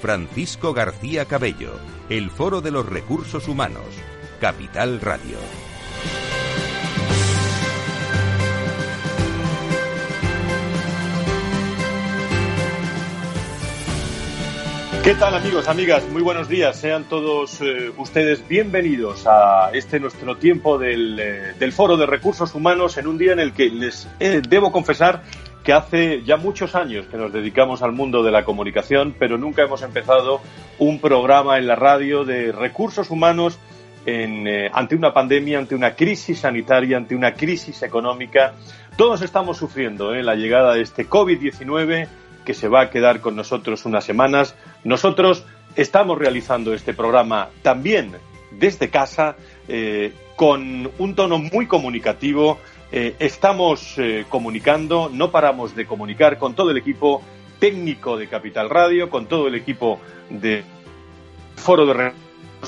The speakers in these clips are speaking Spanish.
Francisco García Cabello, el Foro de los Recursos Humanos, Capital Radio. ¿Qué tal amigos, amigas? Muy buenos días. Sean todos eh, ustedes bienvenidos a este nuestro tiempo del, eh, del, Foro de Recursos Humanos en un día en el que les eh, debo confesar que hace ya muchos años que nos dedicamos al mundo de la comunicación, pero nunca hemos empezado un programa en la radio de recursos humanos eh, ante una pandemia, ante una crisis sanitaria, ante una crisis económica. Todos estamos sufriendo eh, la llegada de este COVID-19 que se va a quedar con nosotros unas semanas. Nosotros estamos realizando este programa también desde casa, eh, con un tono muy comunicativo, eh, estamos eh, comunicando, no paramos de comunicar con todo el equipo técnico de Capital Radio, con todo el equipo de Foro de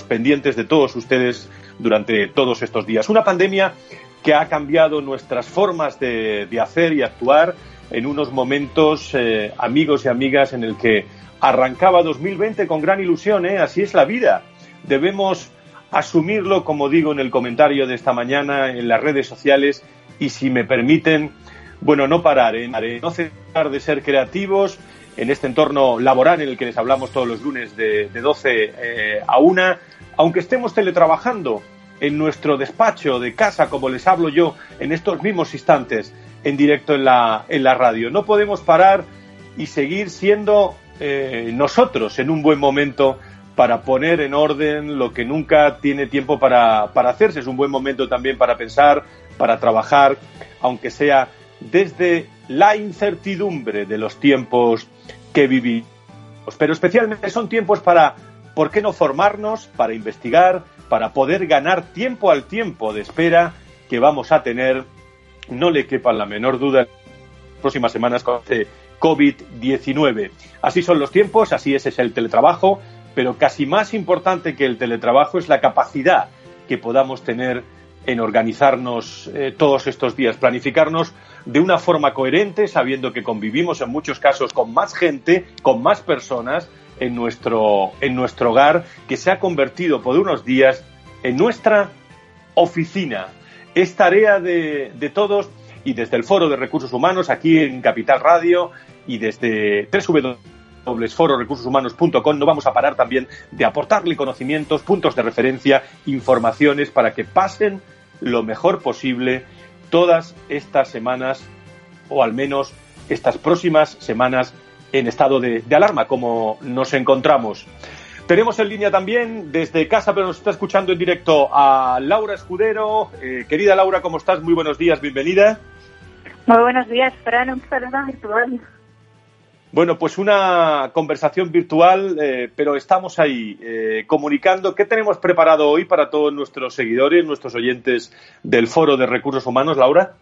pendientes de todos ustedes durante todos estos días. Una pandemia que ha cambiado nuestras formas de, de hacer y actuar en unos momentos, eh, amigos y amigas, en el que arrancaba 2020 con gran ilusión, ¿eh? así es la vida. Debemos asumirlo, como digo en el comentario de esta mañana en las redes sociales, y si me permiten, bueno, no parar, ¿eh? no cesar de ser creativos en este entorno laboral en el que les hablamos todos los lunes de, de 12 eh, a 1, aunque estemos teletrabajando en nuestro despacho de casa, como les hablo yo en estos mismos instantes en directo en la, en la radio. No podemos parar y seguir siendo eh, nosotros en un buen momento para poner en orden lo que nunca tiene tiempo para, para hacerse. Es un buen momento también para pensar, para trabajar, aunque sea desde la incertidumbre de los tiempos que vivimos. Pero especialmente son tiempos para, ¿por qué no formarnos? Para investigar, para poder ganar tiempo al tiempo de espera que vamos a tener. No le quepa la menor duda en las próximas semanas con este COVID-19. Así son los tiempos, así es, es el teletrabajo, pero casi más importante que el teletrabajo es la capacidad que podamos tener en organizarnos eh, todos estos días, planificarnos de una forma coherente, sabiendo que convivimos en muchos casos con más gente, con más personas en nuestro, en nuestro hogar, que se ha convertido por unos días en nuestra oficina. Es tarea de, de todos y desde el Foro de Recursos Humanos, aquí en Capital Radio y desde www fororecursoshumanos.com no vamos a parar también de aportarle conocimientos, puntos de referencia, informaciones para que pasen lo mejor posible todas estas semanas o al menos estas próximas semanas en estado de, alarma como nos encontramos. Tenemos en línea también desde casa, pero nos está escuchando en directo a Laura Escudero. Eh, querida Laura, ¿cómo estás? Muy buenos días, bienvenida. Muy buenos días, Fran, un saludo. Bueno, pues una conversación virtual, eh, pero estamos ahí eh, comunicando. ¿Qué tenemos preparado hoy para todos nuestros seguidores, nuestros oyentes del Foro de Recursos Humanos, Laura?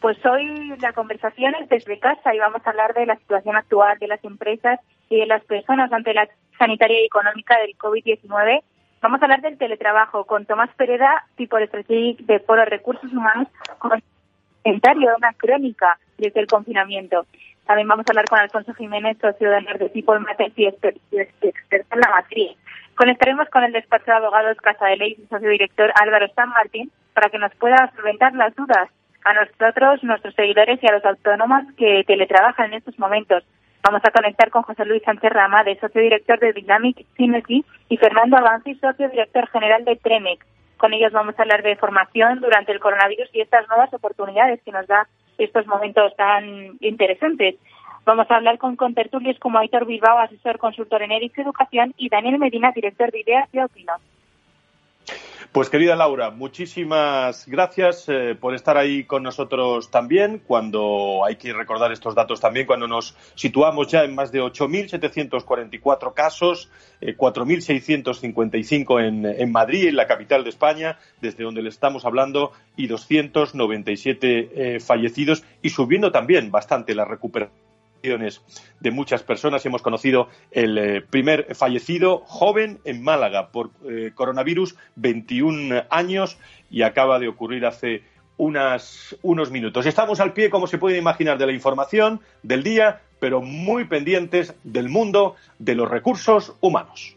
Pues hoy la conversación es desde casa y vamos a hablar de la situación actual de las empresas y de las personas ante la sanitaria y económica del COVID-19. Vamos a hablar del teletrabajo con Tomás Pereda, tipo Strategic de Foro de Recursos Humanos, comentario de una crónica desde el confinamiento. También vamos a hablar con Alfonso Jiménez, socio de People Matters y experto en la materia. Conectaremos con el despacho de abogados Casa de Ley y socio director Álvaro San Martín para que nos pueda solventar las dudas a nosotros, nuestros seguidores y a los autónomos que teletrabajan en estos momentos. Vamos a conectar con José Luis Sánchez Rama, de socio director de Dynamic Synergy, y Fernando Avanzi, socio director general de Tremec. Con ellos vamos a hablar de formación durante el coronavirus y estas nuevas oportunidades que nos da estos momentos tan interesantes. Vamos a hablar con contertulios como Aitor Bilbao, asesor consultor en ERIX Educación, y Daniel Medina, director de Ideas y Opino. Pues querida Laura, muchísimas gracias eh, por estar ahí con nosotros también, cuando hay que recordar estos datos también, cuando nos situamos ya en más de 8.744 casos, 4.655 eh, en, en Madrid, en la capital de España, desde donde le estamos hablando, y 297 eh, fallecidos, y subiendo también bastante la recuperación de muchas personas. Hemos conocido el eh, primer fallecido joven en Málaga por eh, coronavirus, 21 años, y acaba de ocurrir hace unos minutos. Estamos al pie, como se puede imaginar, de la información del día, pero muy pendientes del mundo de los recursos humanos.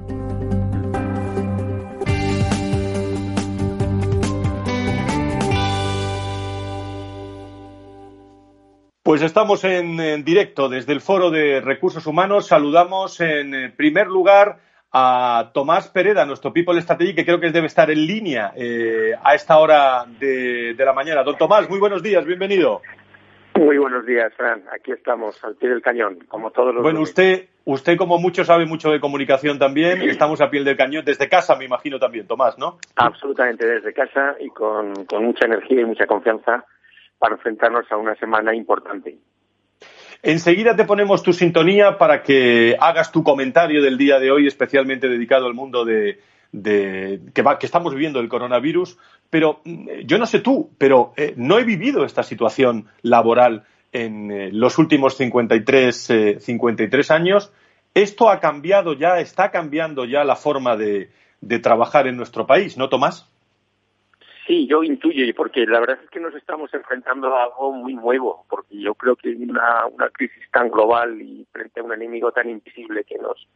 Pues estamos en, directo desde el Foro de Recursos Humanos. Saludamos en eh, primer lugar a Tomás Pereda, nuestro People Strategy, que creo que debe estar en línea eh, a esta hora de, la mañana. Don Tomás, muy buenos días, bienvenido. Muy buenos días, Fran. Aquí estamos, al pie del cañón, como todos los. Bueno, usted, usted como mucho sabe mucho de comunicación también. Estamos a pie del cañón desde casa, me imagino también, Tomás, ¿no? Absolutamente desde casa y con, con mucha energía y mucha confianza para enfrentarnos a una semana importante. Enseguida te ponemos tu sintonía para que hagas tu comentario del día de hoy, especialmente dedicado al mundo de, que, estamos viviendo el coronavirus. Pero mm, yo no sé tú, pero eh, no he vivido esta situación laboral en eh, los últimos 53, 53 eh, años. Esto ha cambiado ya, está cambiando ya la forma de trabajar en nuestro país, ¿no, Tomás? Sí, yo intuyo, porque la verdad es que nos estamos enfrentando a algo muy nuevo, porque yo creo que una, una crisis tan global y frente a un enemigo tan invisible que nos,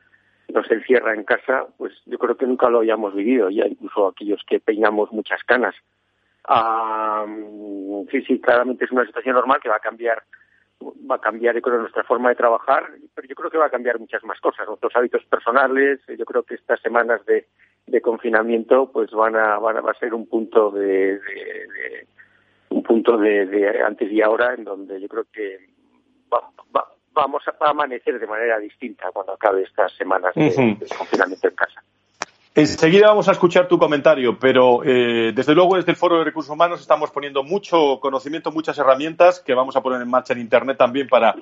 nos encierra en casa, pues yo creo que nunca lo hayamos vivido, ya incluso aquellos que peinamos muchas canas. sí, sí, claramente es una situación normal que va a cambiar va a cambiar nuestra forma de trabajar, pero yo creo que va a cambiar muchas más cosas, nuestros hábitos personales, yo creo que estas semanas de, de confinamiento pues van a, van a, va a ser un punto de, un punto de, antes y ahora en donde yo creo que vamos a, amanecer de manera distinta cuando acabe estas semanas de, confinamiento en casa. Enseguida vamos a escuchar tu comentario, pero eh, desde luego desde el Foro de Recursos Humanos estamos poniendo mucho conocimiento, muchas herramientas que vamos a poner en marcha en Internet también para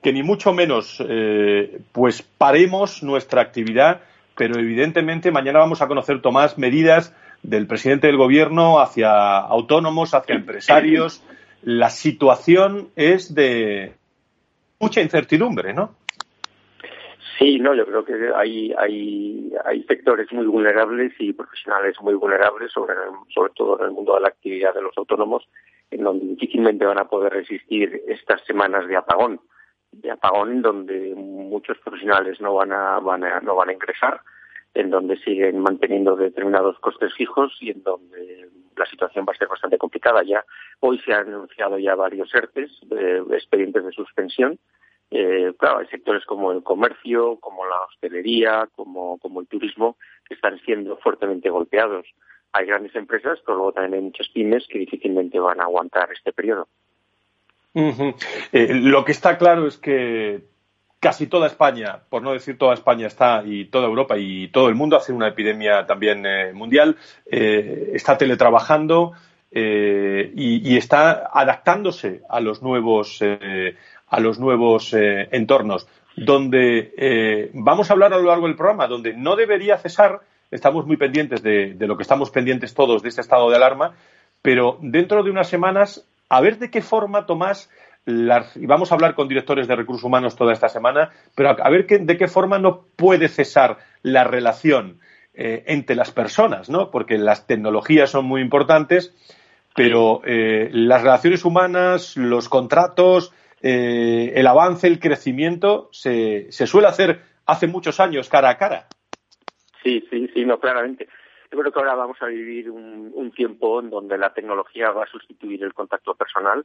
que ni mucho menos eh, pues paremos nuestra actividad pero evidentemente mañana vamos a conocer, Tomás, medidas del presidente del gobierno hacia autónomos, hacia empresarios. La situación es de mucha incertidumbre, ¿no? Sí, no, yo creo que hay, hay, sectores muy vulnerables y profesionales muy vulnerables, sobre, sobre todo en el mundo de la actividad de los autónomos, en donde difícilmente van a poder resistir estas semanas de apagón de apagón donde muchos profesionales no van a, van a, no van a ingresar, en donde siguen manteniendo determinados costes fijos y en donde la situación va a ser bastante complicada. Ya hoy se han anunciado ya varios ERTES, eh, expedientes de suspensión. Eh, claro, hay sectores como el comercio, como la hostelería, como, como el turismo, que están siendo fuertemente golpeados. Hay grandes empresas, pero luego también hay muchas pymes que difícilmente van a aguantar este periodo. Eh, lo que está claro es que casi toda España, por no decir toda España, está y toda Europa y todo el mundo hace una epidemia también eh, mundial, eh, está teletrabajando y, está adaptándose a los nuevos a los nuevos entornos. Donde vamos a hablar a lo largo del programa, donde no debería cesar, estamos muy pendientes de lo que estamos pendientes todos de este estado de alarma, pero dentro de unas semanas a ver de qué forma, Tomás, y vamos a hablar con directores de recursos humanos toda esta semana, pero a, ver de qué forma no puede cesar la relación eh, entre las personas, ¿no? Porque las tecnologías son muy importantes, pero eh, las relaciones humanas, los contratos, eh, el avance, el crecimiento, se, se suele hacer hace muchos años cara a cara. Sí, sí, sí, no, claramente. Yo creo que ahora vamos a vivir un, tiempo en donde la tecnología va a sustituir el contacto personal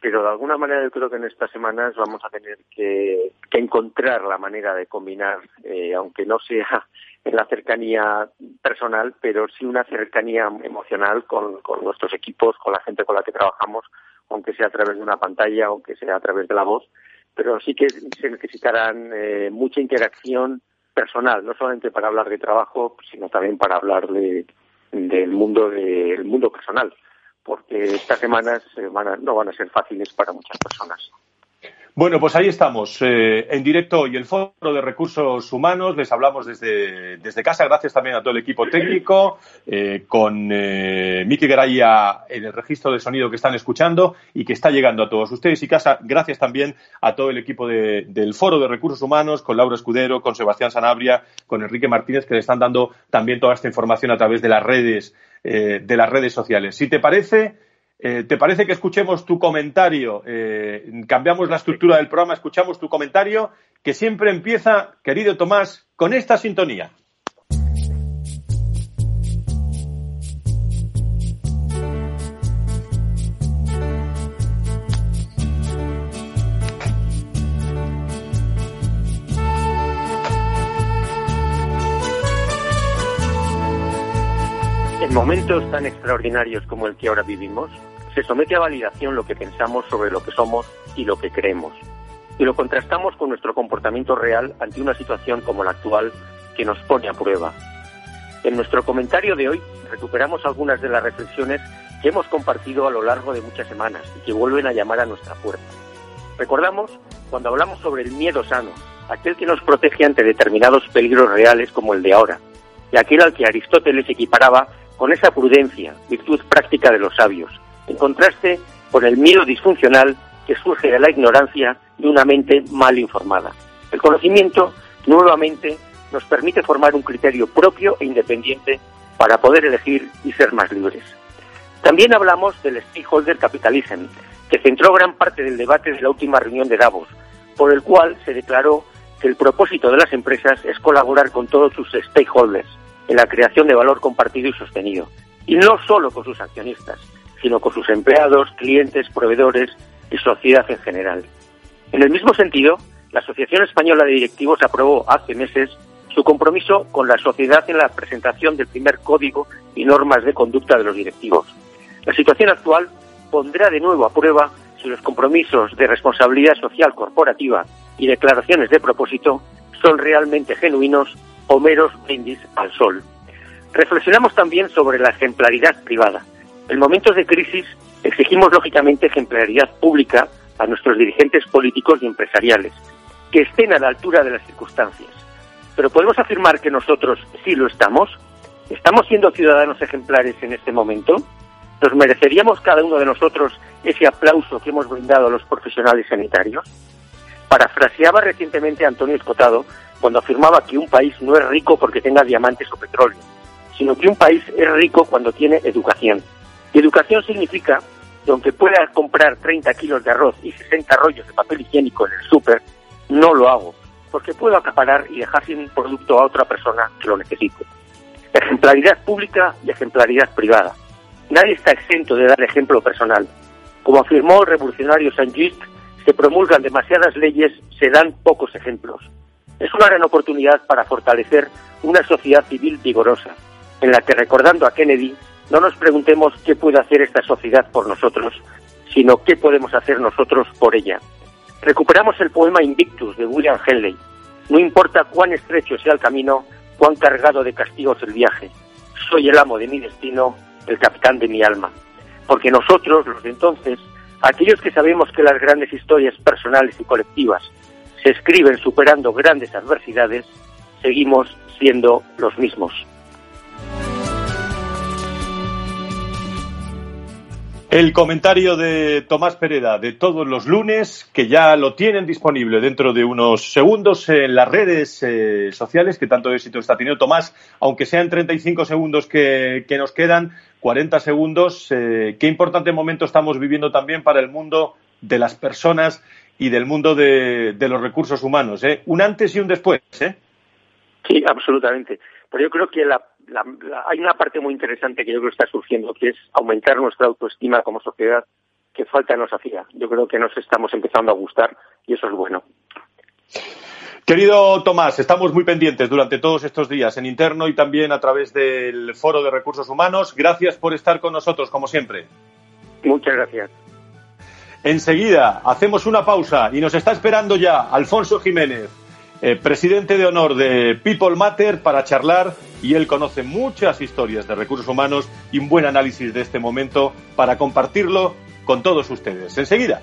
pero de alguna manera yo creo que en estas semanas vamos a tener que, encontrar la manera de combinar, eh, aunque no sea en la cercanía personal, pero sí una cercanía emocional con, nuestros equipos, con la gente con la que trabajamos, aunque sea a través de una pantalla, aunque sea a través de la voz, pero sí que se necesitarán eh, mucha interacción personal, no solamente para hablar de trabajo, sino también para hablar de, del mundo del mundo personal porque estas semanas no van a ser fáciles para muchas personas. Bueno, pues ahí estamos, eh, en directo y el Foro de Recursos Humanos. Les hablamos desde, desde casa. Gracias también a todo el equipo técnico, eh, con eh, Miki Graya en el registro de sonido que están escuchando y que está llegando a todos ustedes y casa. Gracias también a todo el equipo del Foro de Recursos Humanos, con Laura Escudero, con Sebastián Sanabria, con Enrique Martínez, que le están dando también toda esta información a través de las redes, de las redes sociales. Si te parece, eh, ¿Te parece que escuchemos tu comentario? Eh, cambiamos la estructura del programa, escuchamos tu comentario, que siempre empieza, querido Tomás, con esta sintonía. En momentos tan extraordinarios como el que ahora vivimos, se somete a validación lo que pensamos sobre lo que somos y lo que creemos. Y lo contrastamos con nuestro comportamiento real ante una situación como la actual que nos pone a prueba. En nuestro comentario de hoy recuperamos algunas de las reflexiones que hemos compartido a lo largo de muchas semanas y que vuelven a llamar a nuestra puerta. Recordamos cuando hablamos sobre el miedo sano, aquel que nos protege ante determinados peligros reales como el de ahora, y aquel al que Aristóteles equiparaba con esa prudencia, virtud práctica de los sabios, en contraste con el miedo disfuncional que surge de la ignorancia de una mente mal informada. El conocimiento, nuevamente, nos permite formar un criterio propio e independiente para poder elegir y ser más libres. También hablamos del stakeholder capitalism, que centró gran parte del debate de la última reunión de Davos, por el cual se declaró que el propósito de las empresas es colaborar con todos sus stakeholders, en la creación de valor compartido y sostenido. Y no solo con sus accionistas, sino con sus empleados, clientes, proveedores y sociedad en general. En el mismo sentido, la Asociación Española de Directivos aprobó hace meses su compromiso con la sociedad en la presentación del primer código y normas de conducta de los directivos. La situación actual pondrá de nuevo a prueba si los compromisos de responsabilidad social corporativa y declaraciones de propósito son realmente genuinos o meros brindis al sol. Reflexionamos también sobre la ejemplaridad privada. En momentos de crisis exigimos lógicamente ejemplaridad pública a nuestros dirigentes políticos y empresariales, que estén a la altura de las circunstancias. Pero podemos afirmar que nosotros sí lo estamos. ¿Estamos siendo ciudadanos ejemplares en este momento? ¿Nos mereceríamos cada uno de nosotros ese aplauso que hemos brindado a los profesionales sanitarios? Parafraseaba recientemente Antonio Escotado cuando afirmaba que un país no es rico porque tenga diamantes o petróleo, sino que un país es rico cuando tiene educación. Educación significa que aunque pueda comprar 30 kilos de arroz y 60 rollos de papel higiénico en el súper, no lo hago, porque puedo acaparar y dejar sin producto a otra persona que lo necesite. Ejemplaridad pública y ejemplaridad privada. Nadie está exento de dar ejemplo personal. Como afirmó el revolucionario Saint-Just, se promulgan demasiadas leyes, se dan pocos ejemplos. Es una gran oportunidad para fortalecer una sociedad civil vigorosa, en la que, recordando a Kennedy, no nos preguntemos qué puede hacer esta sociedad por nosotros, sino qué podemos hacer nosotros por ella. Recuperamos el poema Invictus de William Henley. No importa cuán estrecho sea el camino, cuán cargado de castigos el viaje. Soy el amo de mi destino, el capitán de mi alma. Porque nosotros, los de entonces, aquellos que sabemos que las grandes historias personales y colectivas se escriben superando grandes adversidades, seguimos siendo los mismos. El comentario de Tomás Pereda de todos los lunes, que ya lo tienen disponible dentro de unos segundos en las redes eh, sociales, que tanto éxito está teniendo Tomás, aunque sean 35 segundos que, que nos quedan, 40 segundos. Eh, qué importante momento estamos viviendo también para el mundo de las personas y del mundo de, los recursos humanos. ¿eh? Un antes y un después. ¿eh? Sí, absolutamente. Pero yo creo que hay una parte muy interesante que yo creo que está surgiendo, que es aumentar nuestra autoestima como sociedad, que falta nos hacía. Yo creo que nos estamos empezando a gustar y eso es bueno. Querido Tomás, estamos muy pendientes durante todos estos días en interno y también a través del Foro de Recursos Humanos. Gracias por estar con nosotros, como siempre. Muchas gracias. Enseguida hacemos una pausa y nos está esperando ya Alfonso Jiménez, eh, presidente de honor de People Matter, para charlar y él conoce muchas historias de recursos humanos y un buen análisis de este momento para compartirlo con todos ustedes. Enseguida.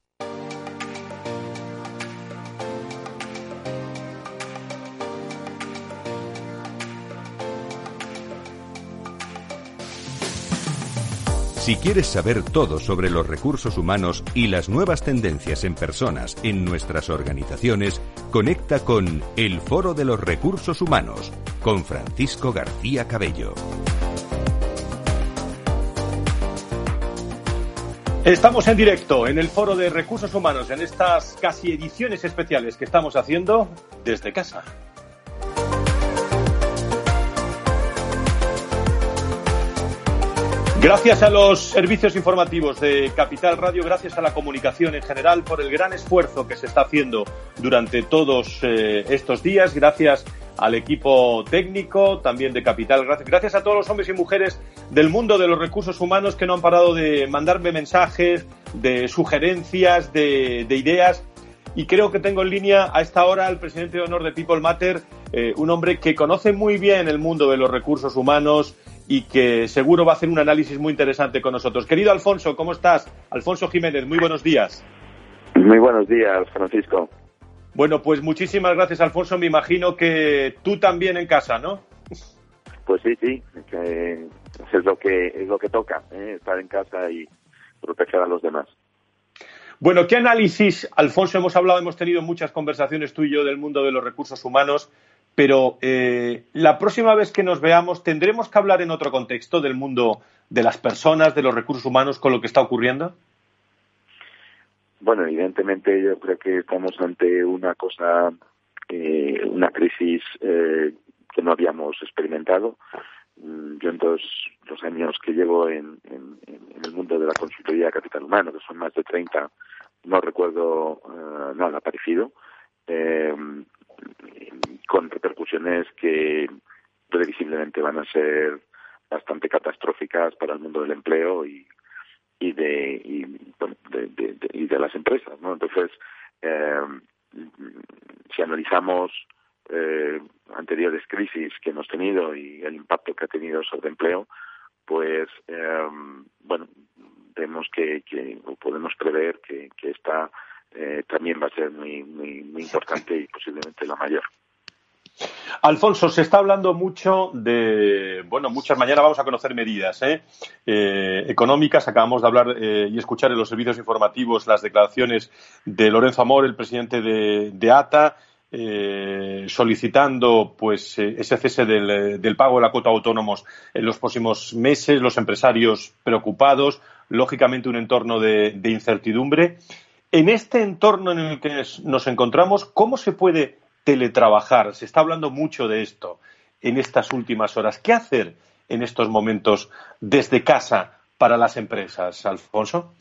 Si quieres saber todo sobre los recursos humanos y las nuevas tendencias en personas en nuestras organizaciones, conecta con El Foro de los Recursos Humanos con Francisco García Cabello. Estamos en directo en el Foro de Recursos Humanos en estas casi ediciones especiales que estamos haciendo desde casa. Gracias a los servicios informativos de Capital Radio, gracias a la comunicación en general por el gran esfuerzo que se está haciendo durante todos eh, estos días, gracias al equipo técnico también de Capital, gracias, a todos los hombres y mujeres del mundo de los recursos humanos que no han parado de mandarme mensajes, de sugerencias, de, ideas. Y creo que tengo en línea a esta hora al presidente de honor de People Matter, eh, un hombre que conoce muy bien el mundo de los recursos humanos, y que seguro va a hacer un análisis muy interesante con nosotros. Querido Alfonso, ¿cómo estás? Alfonso Jiménez, muy buenos días. Muy buenos días, Francisco. Bueno, pues muchísimas gracias, Alfonso. Me imagino que tú también en casa, ¿no? Pues sí, sí, es lo que es lo que toca, ¿eh? estar en casa y proteger a los demás. Bueno, ¿qué análisis, Alfonso? Hemos hablado, hemos tenido muchas conversaciones tú y yo del mundo de los recursos humanos pero eh, la próxima vez que nos veamos tendremos que hablar en otro contexto del mundo de las personas, de los recursos humanos, con lo que está ocurriendo. Bueno, evidentemente yo creo que estamos ante una cosa, eh, una crisis eh, que no habíamos experimentado. Mm, yo en todos los años que llevo en, el mundo de la consultoría de capital humano, que son más de 30, no recuerdo nada parecido. Eh, que previsiblemente van a ser bastante catastróficas para el mundo del empleo y, y de y, de, y de las empresas no entonces eh, si analizamos eh, anteriores crisis que hemos tenido y el impacto que ha tenido sobre empleo pues eh, bueno vemos que, que podemos prever que, que esta eh, también va a ser muy, muy, muy importante y posiblemente la mayor. Alfonso, se está hablando mucho de, bueno, muchas mañana vamos a conocer medidas ¿eh? Eh, económicas. Acabamos de hablar eh, y escuchar en los servicios informativos las declaraciones de Lorenzo Amor, el presidente de, ATA, solicitando pues ese cese del, pago de la cuota autónomos en los próximos meses, los empresarios preocupados, lógicamente un entorno de incertidumbre. En este entorno en el que nos encontramos, ¿cómo se puede teletrabajar. Se está hablando mucho de esto en estas últimas horas. ¿Qué hacer en estos momentos desde casa para las empresas, Alfonso?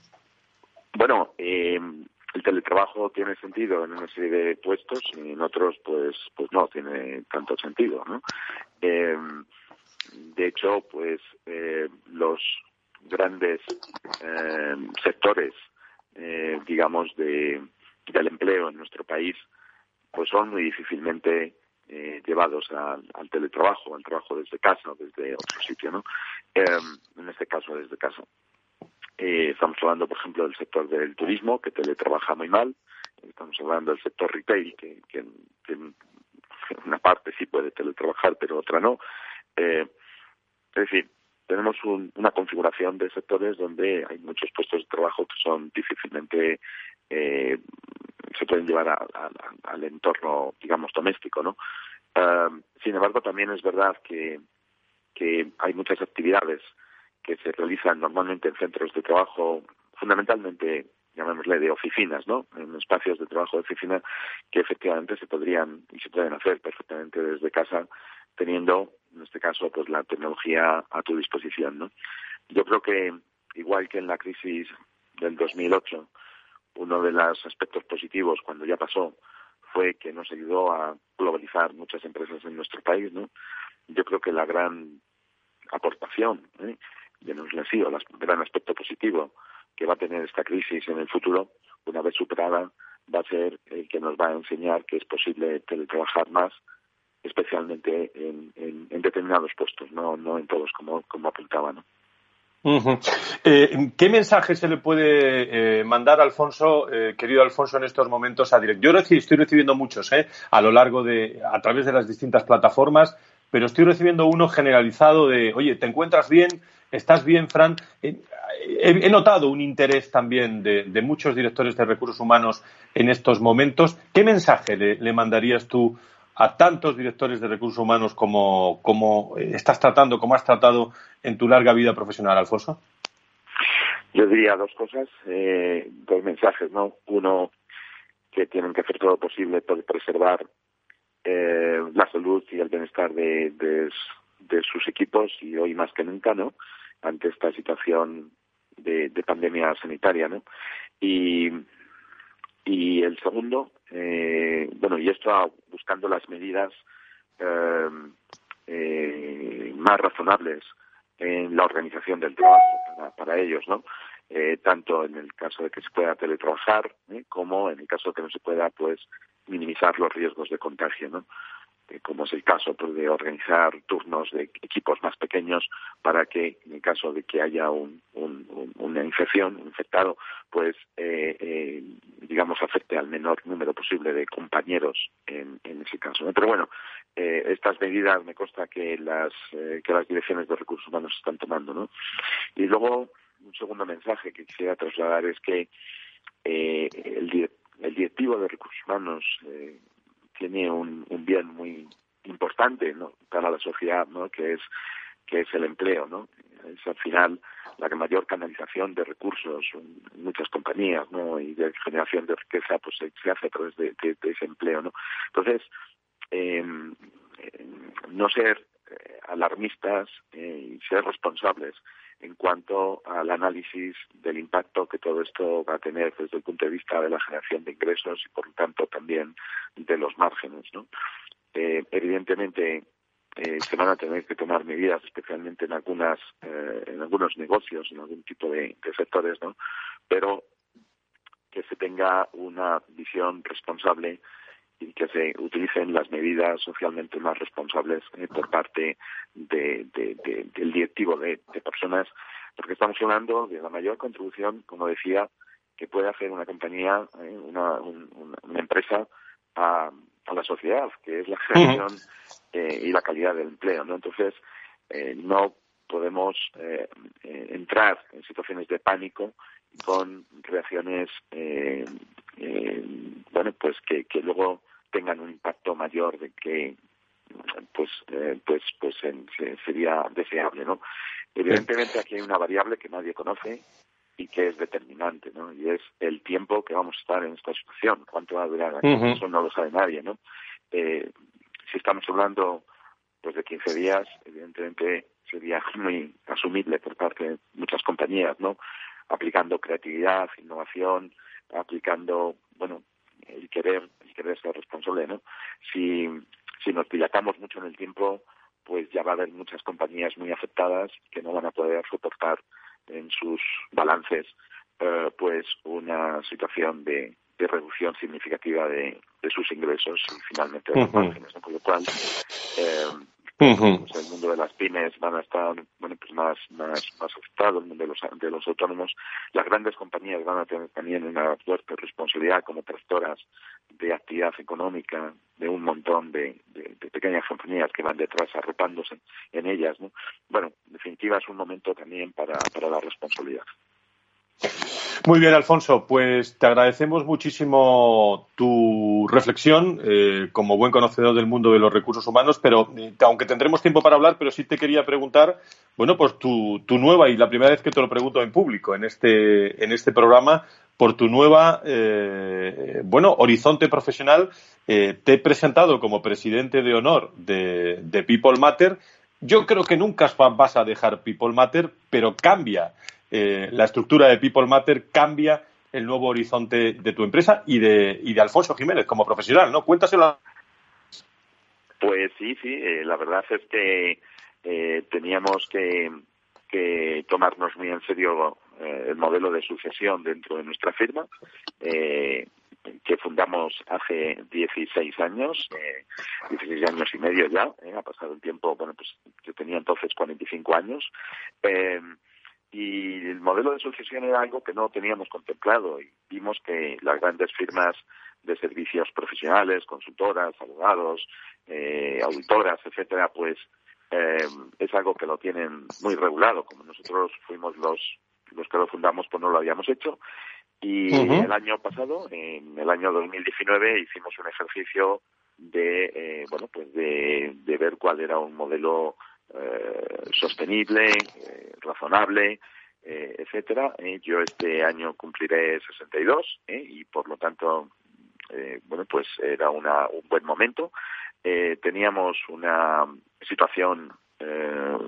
Bueno, eh, el teletrabajo tiene sentido en una serie de puestos y en otros, pues, pues no tiene tanto sentido, ¿no? Eh, de hecho, pues eh, los grandes sectores, digamos, de, del empleo en nuestro país pues son muy difícilmente eh, llevados al teletrabajo, al trabajo desde casa o desde otro sitio, ¿no? Em, en este caso, desde casa. Eh, estamos hablando, por ejemplo, del sector del turismo, que teletrabaja muy mal. Estamos hablando del sector retail, que, que, una parte sí puede teletrabajar, pero otra no. Eh, es decir, tenemos una configuración de sectores donde hay muchos puestos de trabajo que son difícilmente eh, se pueden llevar al entorno, digamos, doméstico, ¿no? Em, sin embargo, también es verdad que, que hay muchas actividades que se realizan normalmente en centros de trabajo, fundamentalmente, llamémosle, de oficinas, ¿no? En espacios de trabajo de oficina que efectivamente se podrían y se pueden hacer perfectamente desde casa, teniendo, en este caso, pues la tecnología a tu disposición, ¿no? Yo creo que, igual que en la crisis del 2008, uno de los aspectos positivos cuando ya pasó fue que nos ayudó a globalizar muchas empresas en nuestro país, ¿no? Yo creo que la gran aportación, ¿eh? ha sido el gran aspecto positivo que va a tener esta crisis en el futuro, una vez superada, va a ser el que nos va a enseñar que es posible teletrabajar más, especialmente en, en, determinados puestos, no, no en todos como, como apuntaba, ¿no? Eh, ¿Qué mensaje se le puede eh, mandar, Alfonso, eh, querido Alfonso, en estos momentos a Direct? Yo estoy recibiendo muchos a lo largo de, a través de las distintas plataformas, pero estoy recibiendo uno generalizado de, oye, ¿te encuentras bien? ¿Estás bien, Fran? He, notado un interés también de, muchos directores de recursos humanos en estos momentos. ¿Qué mensaje le mandarías tú a tantos directores de recursos humanos como, como estás tratando, como has tratado en tu larga vida profesional, Alfonso? Yo diría dos cosas, eh, dos mensajes, ¿no? Uno, que tienen que hacer todo lo posible para preservar eh, la salud y el bienestar de, de, sus equipos y hoy más que nunca, ¿no? Ante esta situación de pandemia sanitaria, ¿no? Y, y el segundo, eh, bueno, y esto buscando las medidas eh, eh, más razonables en la organización del trabajo para, ellos, ¿no? tanto en el caso de que se pueda teletrabajar como en el caso de que no se pueda, pues, minimizar los riesgos de contagio, ¿no? Como es el caso pues, de organizar turnos de equipos más pequeños para que en el caso de que haya un, una infección, un infectado, pues eh, eh, digamos afecte al menor número posible de compañeros en, en ese caso. Pero bueno, eh, estas medidas me consta que las que las direcciones de recursos humanos están tomando, ¿no? Y luego un segundo mensaje que quisiera trasladar es que el, el directivo de recursos humanos tiene un, un bien muy importante ¿no? para la sociedad, ¿no? que es que es el empleo, ¿no? Es al final la mayor canalización de recursos en muchas compañías, ¿no? Y de generación de riqueza, pues se, hace a través de, ese empleo, ¿no? Entonces, em, no ser eh, alarmistas eh, y ser responsables en cuanto al análisis del impacto que todo esto va a tener desde el punto de vista de la generación de ingresos y por lo tanto también de los márgenes. ¿no? Eh, evidentemente eh, se van a tener que tomar medidas, especialmente en algunas, eh, en algunos negocios, en algún tipo de, de sectores, ¿no? Pero que se tenga una visión responsable y que se utilicen las medidas socialmente más responsables eh, por parte de, del directivo de, personas, porque estamos hablando de la mayor contribución, como decía, que puede hacer una compañía, eh, una, una, empresa a, a la sociedad, que es la creación eh, y la calidad del empleo, ¿no? Entonces, eh, no podemos entrar en situaciones de pánico con creaciones, eh, eh, bueno, pues que, que luego tengan un impacto mayor de que pues eh, pues pues en, sería deseable no evidentemente aquí hay una variable que nadie conoce y que es determinante no y es el tiempo que vamos a estar en esta situación. Cuánto va a durar aquí Ujú. eso no lo sabe nadie no eh, si estamos hablando pues de 15 días evidentemente sería muy asumible por parte de muchas compañías no aplicando creatividad innovación aplicando bueno el querer el querer ser responsable no si si nos dilatamos mucho en el tiempo, pues ya va a haber muchas compañías muy afectadas que no van a poder soportar en sus balances eh, pues una situación de, de reducción significativa de, de sus ingresos y finalmente de los márgenes. Con lo cual, eh, Pues el mundo de las pymes van a estar bueno pues más más más afectado el mundo de los de los autónomos. Las grandes compañías van a tener también una fuerte responsabilidad como tractoras de actividad económica de un montón de, de, de pequeñas compañías que van detrás arropándose en ellas no bueno en definitiva es un momento también para para la responsabilidad Muy bien, Alfonso, pues te agradecemos muchísimo tu reflexión eh, como buen conocedor del mundo de los recursos humanos, pero eh, aunque tendremos tiempo para hablar, pero sí te quería preguntar, bueno, pues tu, tu nueva, y la primera vez que te lo pregunto en público en este, en este programa, por tu nueva, eh, bueno, horizonte profesional. Eh, te he presentado como presidente de honor de, de People Matter. Yo creo que nunca vas a dejar People Matter, pero cambia eh, la estructura de People Matter, cambia el nuevo horizonte de tu empresa y de, y de Alfonso Jiménez como profesional, ¿no? Cuéntaselo. Pues sí, sí, eh, la verdad es que eh, teníamos que, que tomarnos muy en serio eh, el modelo de sucesión dentro de nuestra firma, eh, que fundamos hace 16 años, eh, 16 años y medio ya, ha pasado el tiempo, bueno, pues yo tenía entonces 45 años. Eh, y el modelo de sucesión era algo que no teníamos contemplado y vimos que las grandes firmas de servicios profesionales, consultoras, abogados, eh, auditoras, etcétera, pues eh, es algo que lo tienen muy regulado. Como nosotros fuimos los los que lo fundamos, pues no lo habíamos hecho. Y el año pasado, en el año 2019, hicimos un ejercicio de eh, bueno pues de, de ver cuál era un modelo eh, sostenible, eh, razonable, eh, etcétera. Eh, yo este año cumpliré 62 eh, y por lo tanto, bueno, pues era una, un buen momento. Teníamos una situación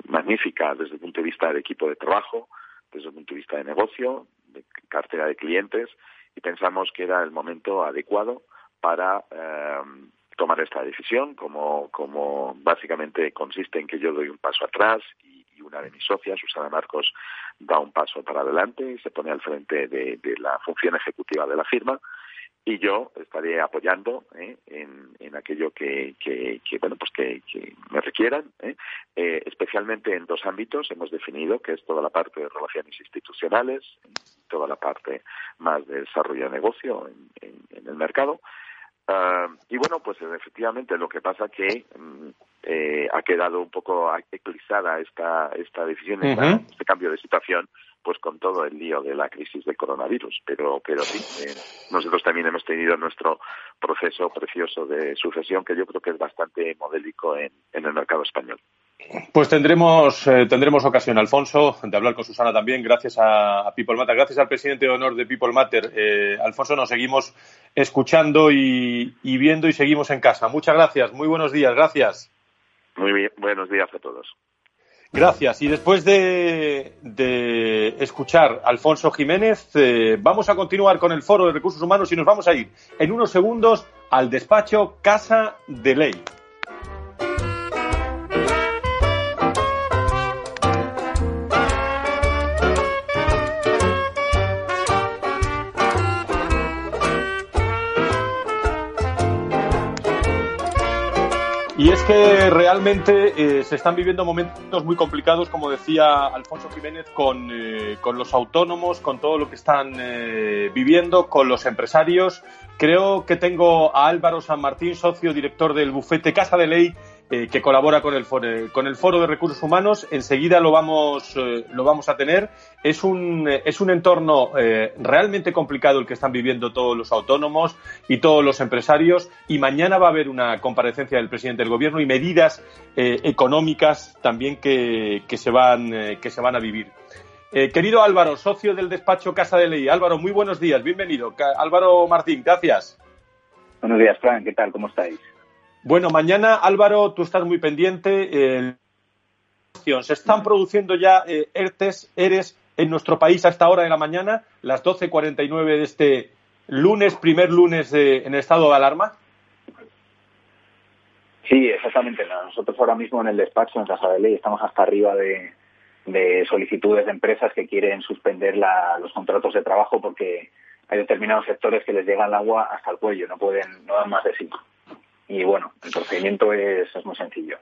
magnífica desde el punto de vista del equipo de trabajo, desde el punto de vista de negocio, de cartera de clientes y pensamos que era el momento adecuado para tomar esta decisión, como, como básicamente consiste en que yo doy un paso atrás y, y una de mis socias, Susana Marcos, da un paso para adelante y se pone al frente de, la función ejecutiva de la firma y yo estaré apoyando ¿eh? en, aquello que, bueno pues que, que me requieran ¿eh? Eh, especialmente en dos ámbitos hemos definido que es toda la parte de relaciones institucionales toda la parte más de desarrollo de negocio en, en, en el mercado Uh, y bueno, pues efectivamente lo que pasa que mm, eh, ha quedado un poco eclipsada esta, esta decisión, esta, este cambio de situación, pues con todo el lío de la crisis del coronavirus. Pero, pero sí, eh, nosotros también hemos tenido nuestro proceso precioso de sucesión que yo creo que es bastante modélico en, en el mercado español. Pues tendremos, eh, tendremos ocasión, Alfonso, de hablar con Susana también, gracias a, a People Matter, gracias al presidente de honor de People Matter. Eh, Alfonso, nos seguimos escuchando y, y viendo y seguimos en casa. Muchas gracias, muy buenos días, gracias. Muy bien, buenos días a todos. Gracias. Y después de, de escuchar a Alfonso Jiménez, eh, vamos a continuar con el Foro de Recursos Humanos y nos vamos a ir en unos segundos al despacho Casa de Ley. Es que realmente eh, se están viviendo momentos muy complicados, como decía Alfonso Jiménez, con, eh, los autónomos, con todo lo que están eh, viviendo, con los empresarios. Creo que tengo a Álvaro San Martín, socio director del bufete Casa de Ley, eh, que colabora con el, foro, con el Foro de Recursos Humanos. Enseguida lo vamos, eh, lo vamos a tener. Es un, eh, es un entorno realmente complicado el que están viviendo todos los autónomos y todos los empresarios. Y mañana va a haber una comparecencia del presidente del Gobierno y medidas económicas también que, que, se van, que se van a vivir. querido Álvaro, socio del despacho Casa de Ley. Álvaro, muy buenos días, bienvenido. Álvaro Martín, gracias. Buenos días, Fran, ¿qué tal? ¿Cómo estáis? Bueno, mañana, Álvaro, tú estás muy pendiente. Eh, se están produciendo ya eh, ERTES, ERES en nuestro país a esta hora de la mañana, las 12.49 de este lunes, primer lunes en estado de alarma. Sí, exactamente. Nosotros ahora mismo en el despacho, en Casa de Ley, estamos hasta arriba de, solicitudes de empresas que quieren suspender los contratos de trabajo porque hay determinados sectores que les llega el agua hasta el cuello, no pueden, no dan más de sí. Y bueno, el procedimiento es, muy sencillo.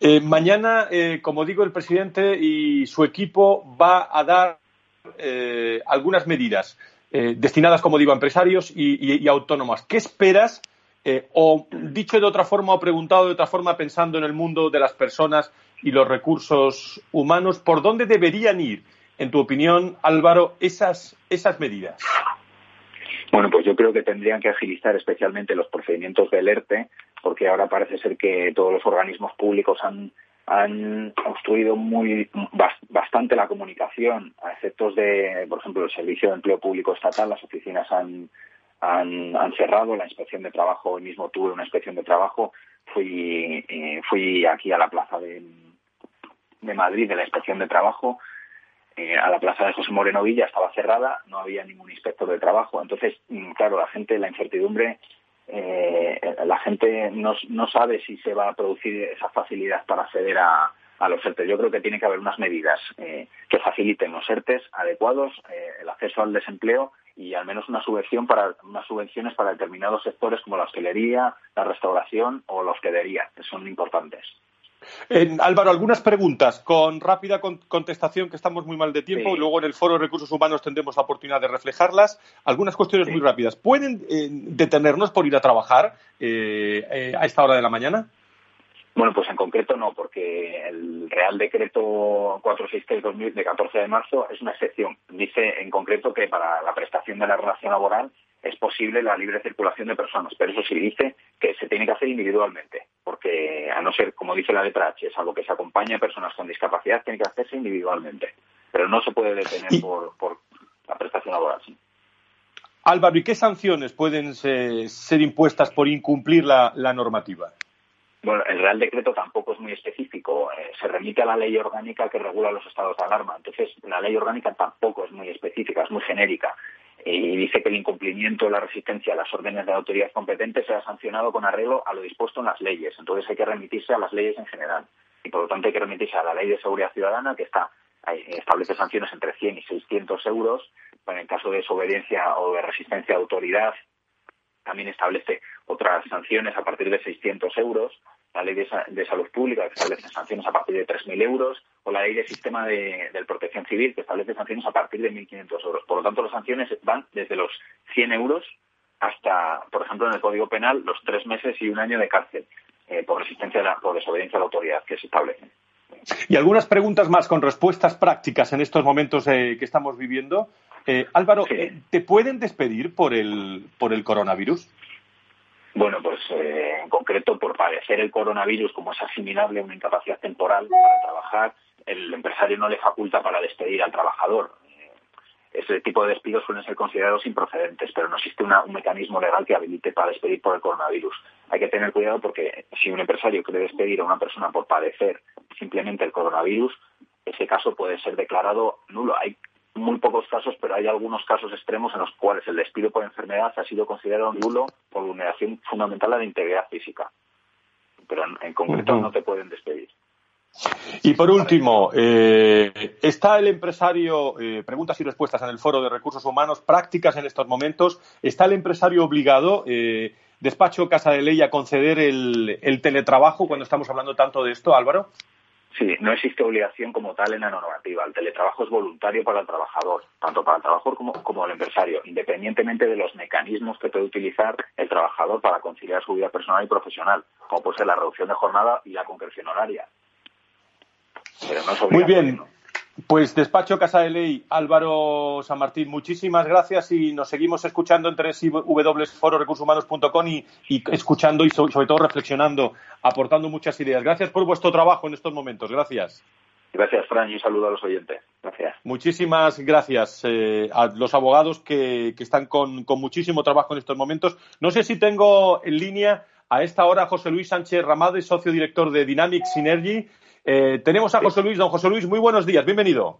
Eh, mañana, eh, como digo, el presidente y su equipo va a dar eh, algunas medidas destinadas, como digo, a empresarios y, autónomos. ¿Qué esperas? o dicho de otra forma o preguntado de otra forma, pensando en el mundo de las personas y los recursos humanos, ¿por dónde deberían ir, en tu opinión, Álvaro, esas, esas medidas? Bueno, pues yo creo que tendrían que agilizar especialmente los procedimientos del ERTE, porque ahora parece ser que todos los organismos públicos han, han obstruido muy bastante la comunicación a efectos de, por ejemplo, el Servicio de Empleo Público Estatal, las oficinas han, han, han cerrado, la inspección de trabajo, hoy mismo tuve una inspección de trabajo, fui, eh, fui aquí a la plaza de, de Madrid de la inspección de trabajo eh, a la plaza de José Moreno Villa estaba cerrada, no había ningún inspector de trabajo. Entonces, mm, claro, la gente, la incertidumbre, eh, la gente no, no, sabe si se va a producir esa facilidad para acceder a, a los ERTES. Yo creo que tiene que haber unas medidas eh, que faciliten los ERTES adecuados, el acceso al desempleo y al menos una subvención para unas subvenciones para determinados sectores como la hostelería, la restauración o la hospedería, que son importantes. Álvaro, algunas preguntas con rápida contestación, que estamos muy mal de tiempo. Luego en el Foro de Recursos Humanos tendremos la oportunidad de reflejarlas. Algunas cuestiones muy rápidas. ¿Pueden eh, detenernos por ir a trabajar eh, eh, a esta hora de la mañana? Bueno, pues en concreto no, porque el Real Decreto 463 de 14 de marzo es una excepción. Dice en concreto que para la prestación de la relación laboral es posible la libre circulación de personas, pero eso sí dice que se tiene que hacer individualmente, porque a no ser, como dice la letra H, es algo que se acompaña a personas con discapacidad, tiene que hacerse individualmente, pero no se puede detener por, por, la prestación laboral. Álvaro, ¿y qué sanciones pueden ser, impuestas por incumplir la, normativa? Bueno, el Real Decreto tampoco es muy específico. Eh, se remite a la ley orgánica que regula los estados de alarma. Entonces, la ley orgánica tampoco es muy específica, es muy genérica y dice que el incumplimiento de la resistencia a las órdenes de autoridad competente será sancionado con arreglo a lo dispuesto en las leyes. Entonces hay que remitirse a las leyes en general. Y por lo tanto hay que remitirse a la ley de seguridad ciudadana que está establece sanciones entre 100 y 600 euros. En el caso de desobediencia o de resistencia a autoridad también establece otras sanciones a partir de 600 euros la ley de, salud pública que establece sanciones a partir de 3.000 euros o la ley de sistema de, protección civil que establece sanciones a partir de 1.500 euros. Por lo tanto, las sanciones van desde los 100 euros hasta, por ejemplo, en el Código Penal, los tres meses y un año de cárcel eh, por resistencia, la, por desobediencia a la autoridad que se establece. Y algunas preguntas más con respuestas prácticas en estos momentos eh, que estamos viviendo. Eh, Álvaro, ¿te pueden despedir por el, por el coronavirus? Bueno, pues eh, en concreto por padecer el coronavirus, como es asimilable a una incapacidad temporal para trabajar, el empresario no le faculta para despedir al trabajador. Eh, ese tipo de despidos suelen ser considerados improcedentes, pero no existe un mecanismo legal que habilite para despedir por el coronavirus. Hay que tener cuidado porque si un empresario quiere despedir a una persona por padecer simplemente el coronavirus, ese caso puede ser declarado nulo. Hay muy pocos casos, pero hay algunos casos extremos en los cuales el despido por enfermedad ha sido considerado nulo por vulneración fundamental de la integridad física. Pero en, concreto no te pueden despedir. Y por último, eh, ¿está el empresario, eh, preguntas y respuestas en el Foro de Recursos Humanos, prácticas en estos momentos, ¿está el empresario obligado, eh, despacho Casa de Ley a conceder el, el teletrabajo cuando estamos hablando tanto de esto, Álvaro? Sí, no existe obligación como tal en la normativa. El teletrabajo es voluntario para el trabajador, tanto para el trabajador como, como el empresario, independientemente de los mecanismos que puede utilizar el trabajador para conciliar su vida personal y profesional, como puede ser la reducción de jornada y la concreción horaria. Pero no es Muy bien. Pues despacho Casa de Ley, Álvaro San Martín, muchísimas gracias y nos seguimos escuchando en www.fororecursoshumanos.com y, y escuchando y sobre todo reflexionando, aportando muchas ideas. Gracias por vuestro trabajo en estos momentos. Gracias. Gracias, Fran, y un saludo a los oyentes. Gracias. Muchísimas gracias eh, a los abogados que, que están con, con, muchísimo trabajo en estos momentos. No sé si tengo en línea a esta hora José Luis Sánchez Ramade, socio director de Dynamic Synergy. Eh, tenemos a José Luis. Don José Luis, muy buenos días, bienvenido.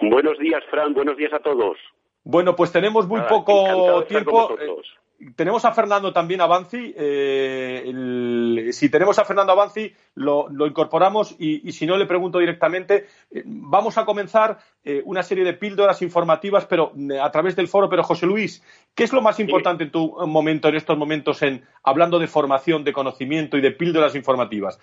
Buenos días, Fran, buenos días a todos. Bueno, pues tenemos muy poco tiempo. Eh, tenemos a Fernando también Avanci. Eh, si tenemos a Fernando Avanci, lo, incorporamos y, si no, le pregunto directamente. Eh, vamos a comenzar una serie de píldoras informativas, pero a través del foro. Pero José Luis, ¿qué es lo más importante en tu momento, en estos momentos, en hablando de formación, de conocimiento y de píldoras informativas?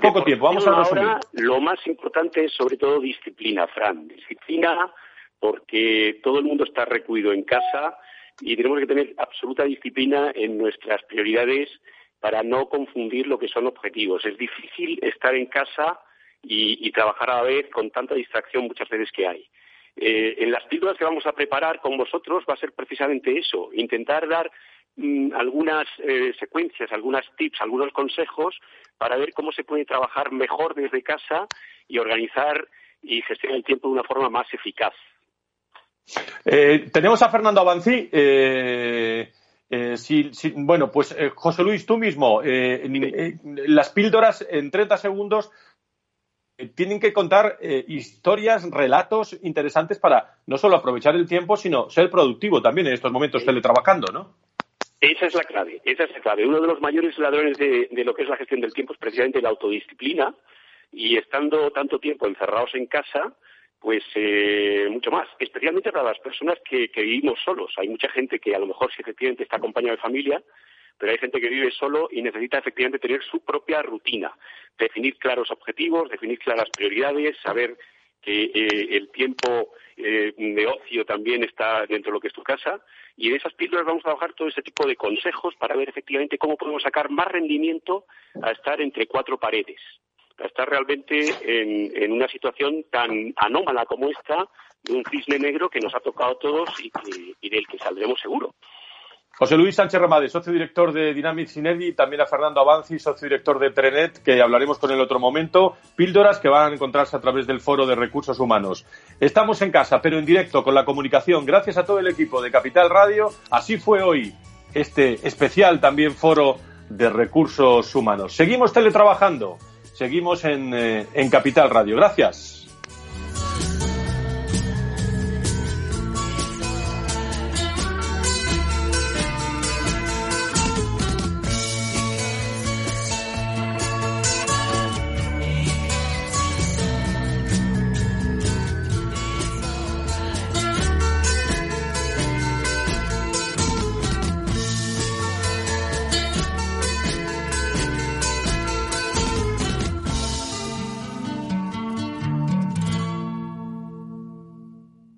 Poco tiempo, vamos a Ahora, lo más importante es sobre todo disciplina, Fran. Disciplina porque todo el mundo está recluido en casa y tenemos que tener absoluta disciplina en nuestras prioridades para no confundir lo que son objetivos. Es difícil estar en casa y, trabajar a la vez con tanta distracción muchas veces que hay. Eh, en las píldoras que vamos a preparar con vosotros va a ser precisamente eso, intentar dar Mm, algunas eh, secuencias, algunas tips, algunos consejos para ver cómo se puede trabajar mejor desde casa y organizar y gestionar el tiempo de una forma más eficaz. Eh, tenemos a Fernando Avancí. Eh, bueno, pues José Luis, tú mismo, las píldoras en 30 segundos tienen que contar historias, relatos interesantes para no solo aprovechar el tiempo, sino ser productivo también en estos momentos teletrabajando, ¿no? Esa es la clave, esa es la clave. Uno de los mayores ladrones de, lo que es la gestión del tiempo es precisamente la autodisciplina y estando tanto tiempo encerrados en casa, pues eh, mucho más, especialmente para las personas que, vivimos solos. Hay mucha gente que a lo mejor sí efectivamente está acompañada de familia, pero hay gente que vive solo y necesita efectivamente tener su propia rutina, definir claros objetivos, definir claras prioridades, saber que eh, el tiempo eh, de ocio también está dentro de lo que es tu casa y en esas píldoras vamos a trabajar todo ese tipo de consejos para ver efectivamente cómo podemos sacar más rendimiento a estar entre cuatro paredes, a estar realmente en, una situación tan anómala como esta de un cisne negro que nos ha tocado a todos y, y del que saldremos seguro. José Luis Sánchez Ramade, socio director de Dynamic Synergy, también a Fernando Avanzi, socio director de Trenet, que hablaremos con el otro momento. Píldoras que van a encontrarse a través del Foro de Recursos Humanos. Estamos en casa, pero en directo con la comunicación. Gracias a todo el equipo de Capital Radio. Así fue hoy este especial también Foro de Recursos Humanos. Seguimos teletrabajando. Seguimos en, eh, en Capital Radio. Gracias.